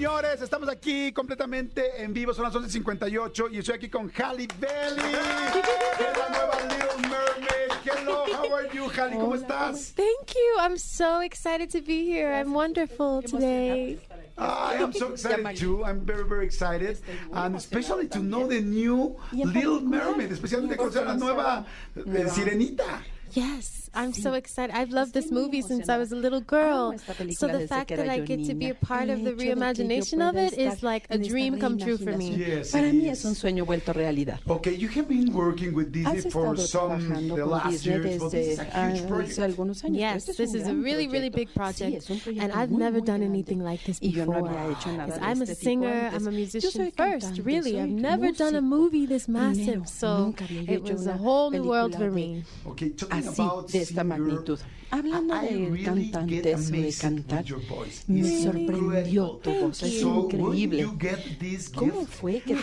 Señores, estamos aquí completamente en vivo, son las 11.58 y estoy aquí con Halle Belly, que es la nueva Little Mermaid. Hello, how are you, Halle? ¿Cómo estás? Thank you. I'm so excited to be here. I'm wonderful today. I am so excited too. I'm very, very excited. And especially to know the new Little Mermaid, especialmente conocer la nueva eh, Sirenita. Yes, I'm so excited. I've loved this movie since I was a little girl. So the fact that I get to be a part of the reimagination of it is like a dream come true for me. Yes, Para it mí is. es un sueño vuelto realidad. Okay, you have been working with Disney for some trabajando the last years, but this is a huge project. Yes, this is a really, really big project. es un proyecto And I've never done anything like this Y yo no before. había hecho nada 'Cause de I'm a singer. I'm a Yo musician soy first, really. I've never done a movie this massive, so nunca había yo it was a whole new world for me. Okay, talking Así, de esta magnitud. Hablando I de really get cantantes o de cantar, with your voice. me sorprendió tu voz, es So, where did increíble. you get this ¿Cómo fue que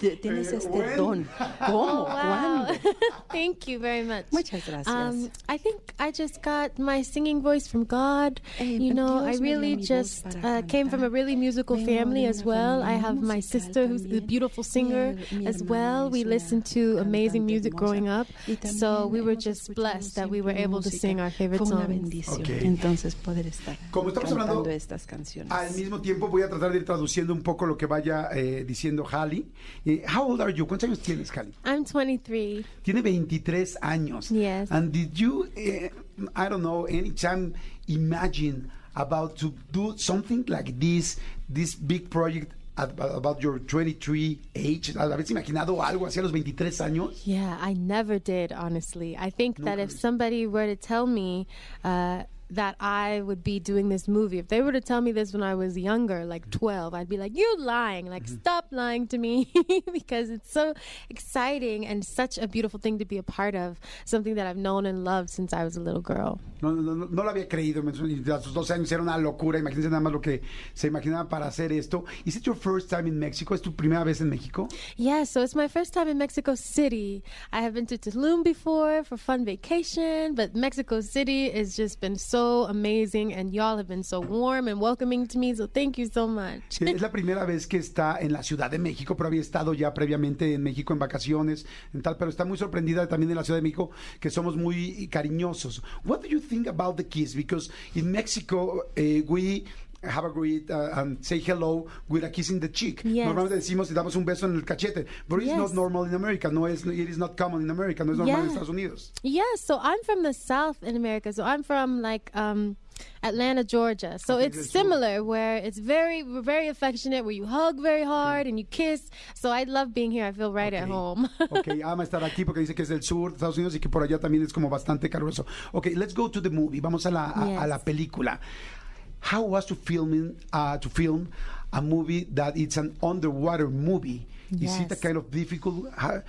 te- tienes este don? ¿Cómo? ¿Cuándo? Thank you very much. Muchas gracias. Um, I think I just got my singing voice from God. Eh, you know, I really just uh, came from a really musical family as well. I have my sister who's a beautiful singer Mi- mi as well. We listened to amazing music growing up. So we were just blessed that we were able to sing our favorite Fue una songs. bendición. Ok. Entonces poder estar Como estamos hablando- cantando estas canciones. Al mismo tiempo voy a tratar de ir traduciendo un poco lo que vaya eh, diciendo Halle. Eh, how old are you? ¿Cuántos años tienes, Halle? I'm 23. Tiene 23 años. Yes. And did you, eh, I don't know, anytime imagine about to do something like this, this big project about your 23 age? ¿Habéis imaginado algo así a los 23 años? Yeah, I never did, honestly. I think that if somebody were to tell me uh, that I would be doing this movie, if they were to tell me this when I was younger, like mm-hmm. 12, I'd be like, You're lying. Like, mm-hmm. stop lying to me because it's so exciting and such a beautiful thing to be a part of, something that I've known and loved since I was a little girl. No, no, no, no lo había creído. A sus 12 años era una locura. Imagínense nada más lo que se imaginaba para hacer esto. ¿Is it your first time in Mexico? ¿Es tu primera vez en México? Yeah, so it's my first time in Mexico City. I have been to Tulum before for fun vacation, but Mexico City has just been so amazing, and y'all have been so warm and welcoming to me. So thank you so much. Es la primera vez que está en la Ciudad de México, pero había estado ya previamente en México en vacaciones, en tal, pero está muy sorprendida también en la Ciudad de México, que somos muy cariñosos. What do you think about the kiss? Because in Mexico, eh, we have agreed uh, and say hello with a kiss in the cheek. Yes. Normalmente decimos y damos un beso en el cachete, but it's Yes. not normal in America. No es, it is not common in America. No es normal en Yeah. Estados Unidos. Yeah, so I'm from the South in America. So I'm from like um, Atlanta, Georgia. So it's similar, where it's very, we're very affectionate, where you hug very hard and you kiss. So I love being here. I feel right at Ok. home. Ok, ama estar aquí porque dice que es del sur de Estados Unidos y que por allá también es como bastante caluroso. Ok, let's go to the movie. Vamos a la, a, a Yes. la película. How was to filming uh, to film a movie that it's an underwater movie? Is it a kind of difficult? How,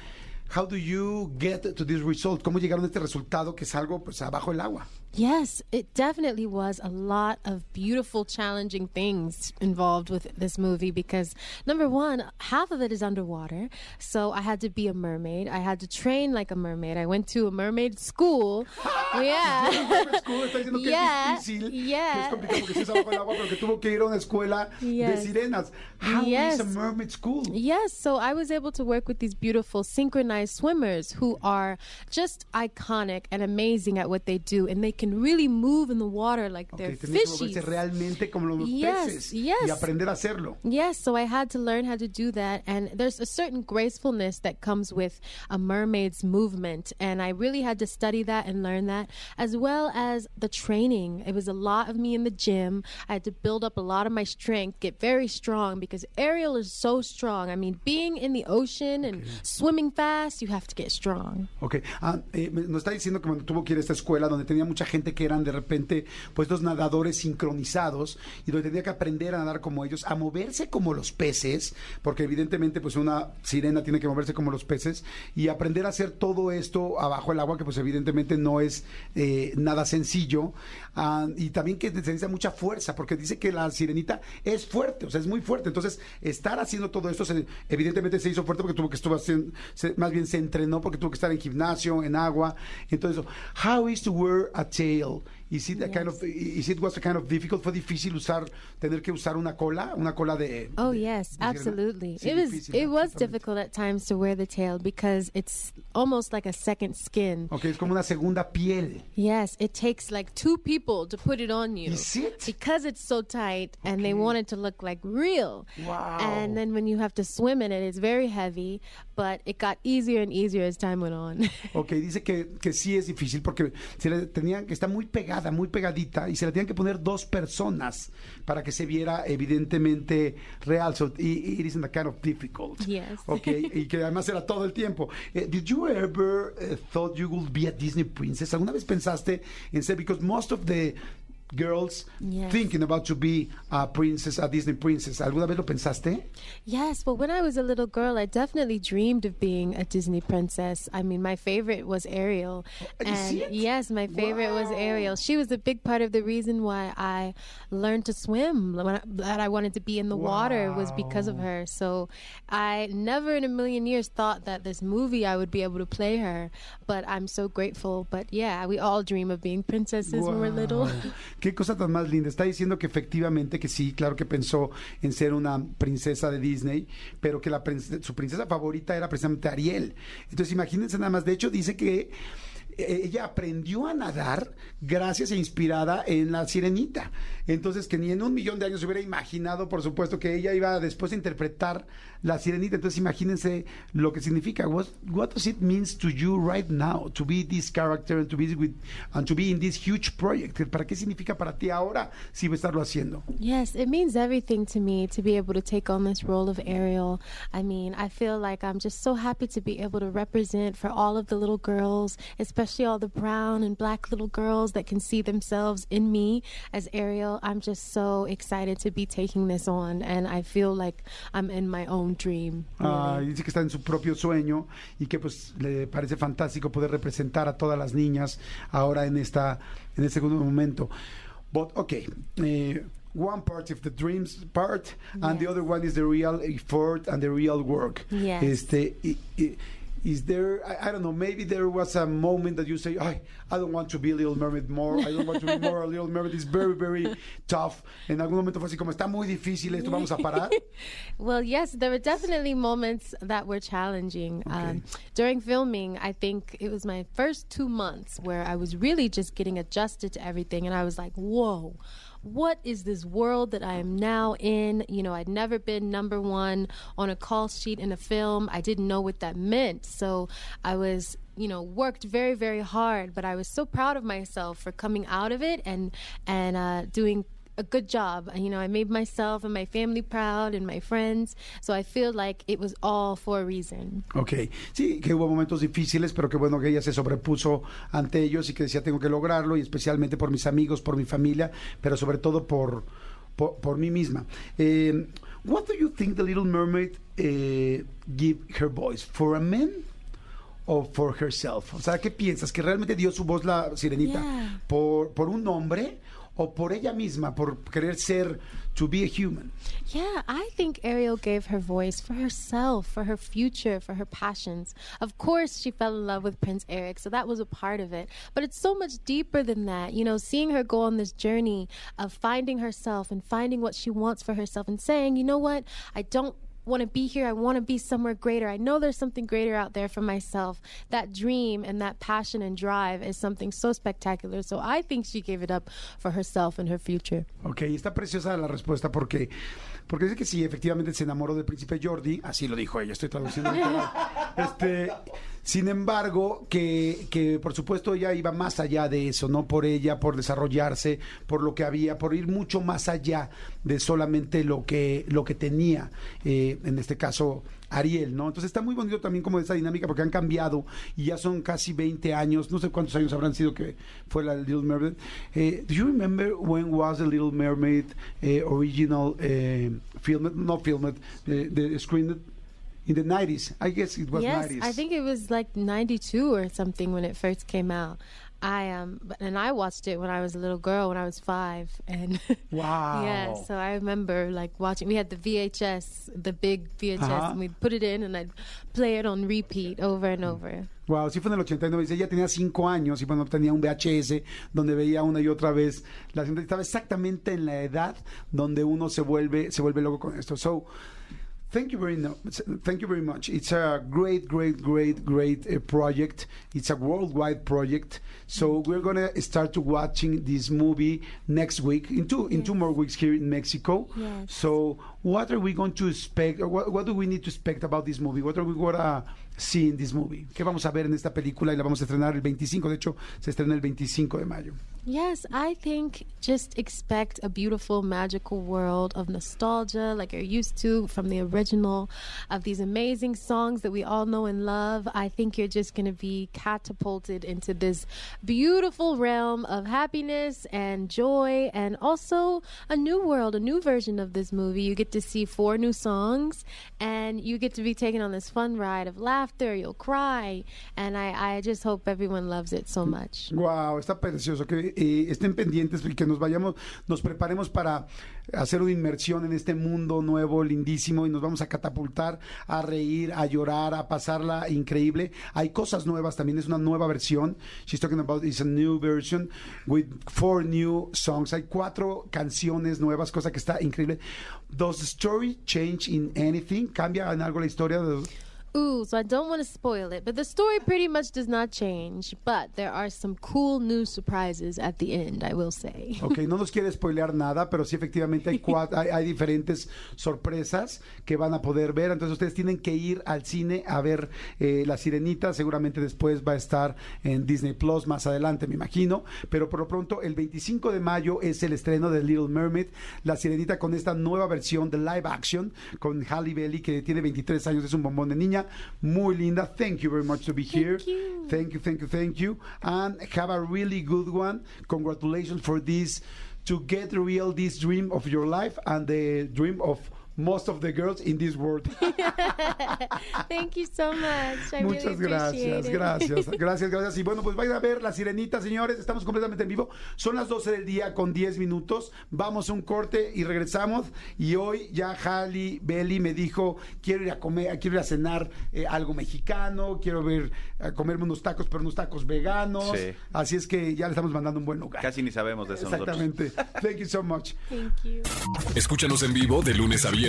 how do you get to this result? ¿Cómo llegaron a este resultado que es algo pues abajo el agua? Yes, it definitely was a lot of beautiful, challenging things involved with this movie because number one, half of it is underwater. So I had to be a mermaid. I had to train like a mermaid. I went to a mermaid school. yeah. Tú estás diciendo que Yeah, es difícil, que es yeah. complicado porque sí es abajo el agua, pero que tuvo que ir a una escuela de Yes. sirenas. How is Yes. a mermaid school? Yes, so I was able to work with these beautiful synchronized swimmers who are just iconic and amazing at what they do, and they can really move in the water like Ok, they're fishies. realmente como los Yes, peces yes. y aprender a hacerlo. Yes, so I had to learn how to do that. And there's a certain gracefulness that comes with a mermaid's movement. And I really had to study that and learn that, as well as the training. It was a lot of me in the gym. I had to build up a lot of my strength, get very strong because Ariel is so strong. I mean, being in the ocean and swimming fast, you have to get strong. Ok, ah, eh, nos está diciendo que cuando tuvo que ir a esta escuela donde tenía mucha gente que eran de repente pues dos nadadores sincronizados y donde tenía que aprender a nadar como ellos, a moverse como los peces, porque evidentemente pues una sirena tiene que moverse como los peces y aprender a hacer todo esto abajo el agua que pues evidentemente no es eh, nada sencillo. Ah, y también que necesita mucha fuerza porque dice que la sirenita es fuerte, o sea, es muy fuerte, entonces estar haciendo todo esto se- evidentemente se hizo fuerte porque tuvo que estuvo haciendo, se- más bien se entrenó porque tuvo que estar en gimnasio, en agua, entonces how is to wear a tail? Is it a kind of is it was a kind of difficult fue difícil usar tener que usar una cola, una cola de Oh de- yes, de absolutely. Sí, it was difícil, it was difficult at times to wear the tail because it's almost like a second skin. Ok, es como una segunda piel. Yes, it takes like two people to put it on you. Is it? Because it's so tight and they want it to look like real. Wow. And then when you have to swim in it, it's very heavy, but it got easier and easier as time went on. Ok, dice que, que sí es difícil porque se le tenían que está muy pegada, muy pegadita y se le tenían que poner dos personas para que se viera evidentemente real. So it, isn't a kind of difficult. Yes. Ok, y que además era todo el tiempo. Eh, did you ever eh, thought you would be a Disney princess? ¿Alguna vez pensaste en ser because most of the girls Yes. thinking about to be a princess, a Disney princess. ¿Alguna vez lo pensaste? Yes, but when I was a little girl, I definitely dreamed of being a Disney princess. I mean, my favorite was Ariel. you and see it? yes, my favorite was Ariel. She was a big part of the reason why I learned to swim, that I wanted to be in the water was because of her. So I never in a million years thought that this movie I would be able to play her, but I'm so grateful. But yeah, we all dream of being princesses when we're little. Qué cosa tan más linda. Está diciendo que efectivamente que sí, claro que pensó en ser una princesa de Disney, pero que la su princesa favorita era precisamente Ariel. Entonces imagínense nada más. De hecho, dice que ella aprendió a nadar gracias e inspirada en la sirenita. Entonces, que ni en un millón de años se hubiera imaginado, por supuesto, que ella iba después a interpretar la sirenita. Entonces, imagínense lo que significa. What, what does it means to you right now to be this character and to be with and to be in this huge project? ¿Para qué significa para ti ahora si va a estarlo haciendo? Yes, it means everything to me to be able to take on this role of Ariel. I mean, I feel like I'm just so happy to be able to represent for all of the little girls, especially all the brown and black little girls that can see themselves in me as Ariel. I'm just so excited to be taking this on, and I feel like I'm in my own dream. Ah, dice que está en su propio sueño y que pues le parece fantástico poder representar a todas las niñas ahora en esta en este segundo momento. But okay, eh, one part of the dreams part and the other one is the real effort and the real work. Yes. Este i- i- is there I, I don't know maybe there was a moment that you say I I don't want to be a Little Mermaid more I don't want to be more a Little Mermaid it's very very tough en algún momento fue así como está muy difícil esto vamos a parar Well, yes, there were definitely moments that were challenging. Um, during filming, I think it was my first two months where I was really just getting adjusted to everything. And I was like, whoa, what is this world that I am now in? You know, I'd never been number one on a call sheet in a film. I didn't know what that meant. So I was you know worked very very hard but i was so proud of myself for coming out of it and and uh, doing a good job. You know, I made myself and my family proud and my friends. So I feel like it was all for a reason. Ok, sí, que hubo momentos difíciles, pero que bueno que ella se sobrepuso ante ellos y que decía tengo que lograrlo y especialmente por mis amigos, por mi familia, pero sobre todo por, por, por mí misma. Eh, what do you think the Little Mermaid eh, give her voice? For a man? o for herself? O sea, ¿qué piensas? ¿Que realmente dio su voz la sirenita Yeah. por, por un hombre o por ella misma, por querer ser, to be a human? Yeah, I think Ariel gave her voice for herself, for her future, for her passions. Of course, she fell in love with Prince Eric, so that was a part of it. But it's so much deeper than that. You know, seeing her go on this journey of finding herself and finding what she wants for herself and saying, you know what, I don't want to be here. I want to be somewhere greater. I know there's something greater out there for myself. That dream and that passion and drive is something so spectacular. So I think she gave it up for herself and her future. Ok, está preciosa la respuesta porque, porque dice que sí, efectivamente se enamoró del príncipe Yordi, así lo dijo ella, estoy traduciendo. este, sin embargo, que, que por supuesto ella iba más allá de eso, no por ella, por desarrollarse, por lo que había, por ir mucho más allá de solamente lo que, lo que tenía, eh, en este caso Ariel, ¿no? Entonces está muy bonito también como esa dinámica porque han cambiado y ya son casi 20 años, no sé cuántos años habrán sido que fue la Little Mermaid. Eh, do you remember when was the Little Mermaid eh, original eh, filmed, not filmed, eh, the screened in the 90s? I guess it was yes, 90s. I think it was like 92 or something when it first came out. I um and I watched it when I was a little girl when I was 5 and Wow. yeah, so I remember like watching we had the VHS, the big VHS Ajá. and we'd put it in and I'd play it on repeat over and over. Wow, sí fue en el 89. Dice, ella tenía 5 años y bueno, tenía un VHS donde veía una y otra vez la cinta. Estaba exactamente en la edad donde uno se vuelve, se vuelve loco con esto. So, thank you very much. Thank you very much. It's a great, great, great, great uh, project. It's a worldwide project. So we're gonna start to watching this movie next week in two in two more weeks here in Mexico. Yes. So what are we going to expect? Or what, what do we need to expect about this movie? What are we gonna see in this movie? ¿Qué vamos a ver en esta película y la vamos a estrenar el 25? De hecho, se estrena el 25 de mayo. Yes, I think just expect a beautiful, magical world of nostalgia like you're used to from the original, of these amazing songs that we all know and love. I think you're just going to be catapulted into this beautiful realm of happiness and joy, and also a new world, a new version of this movie. You get to see four new songs, and you get to be taken on this fun ride of laughter. You'll cry, and I, I just hope everyone loves it so much. Wow, está precioso. Que eh, estén pendientes y que nos vayamos, nos preparemos para hacer una inmersión en este mundo nuevo, lindísimo, y nos vamos a catapultar a reír, a llorar, a pasarla increíble. Hay cosas nuevas también, es una nueva versión. She's talking about it's a new version with four new songs. Hay cuatro canciones nuevas, cosa que está increíble. Does the story change in anything? ¿Cambia en algo la historia? De... Ooh, so I don't want to spoil it, but the story pretty much does not change. But there are some cool new surprises at the end, I will say. Ok, no nos quiere spoilear nada, pero sí efectivamente hay, cua- hay, hay diferentes sorpresas que van a poder ver. Entonces ustedes tienen que ir al cine a ver eh, La Sirenita. Seguramente después va a estar en Disney Plus más adelante, me imagino. Pero por lo pronto, el 25 de mayo es el estreno de Little Mermaid, La Sirenita con esta nueva versión de live action con Halle Bailey, que tiene 23 años, es un bombón de niña. Muy linda. Thank you very much to be here. you. Thank you, thank you, thank you. And have a really good one. Congratulations for this to get real this dream of your life and the dream of most of the girls in this world. Thank you so much. I Muchas really gracias, it. gracias, gracias, gracias. Y bueno, pues vayan a ver La Sirenita, señores. Estamos completamente en vivo. Son las 12 del día con 10 minutos. Vamos a un corte y regresamos. Y hoy ya Halle Belly me dijo, quiero ir a comer, quiero ir a cenar eh, algo mexicano, quiero ver, a comerme unos tacos, pero unos tacos veganos. Sí. Así es que ya le estamos mandando un buen lugar. Casi ni sabemos de eso nosotros. Exactamente. Thank you so much. Thank you. Escúchanos en vivo de lunes a viernes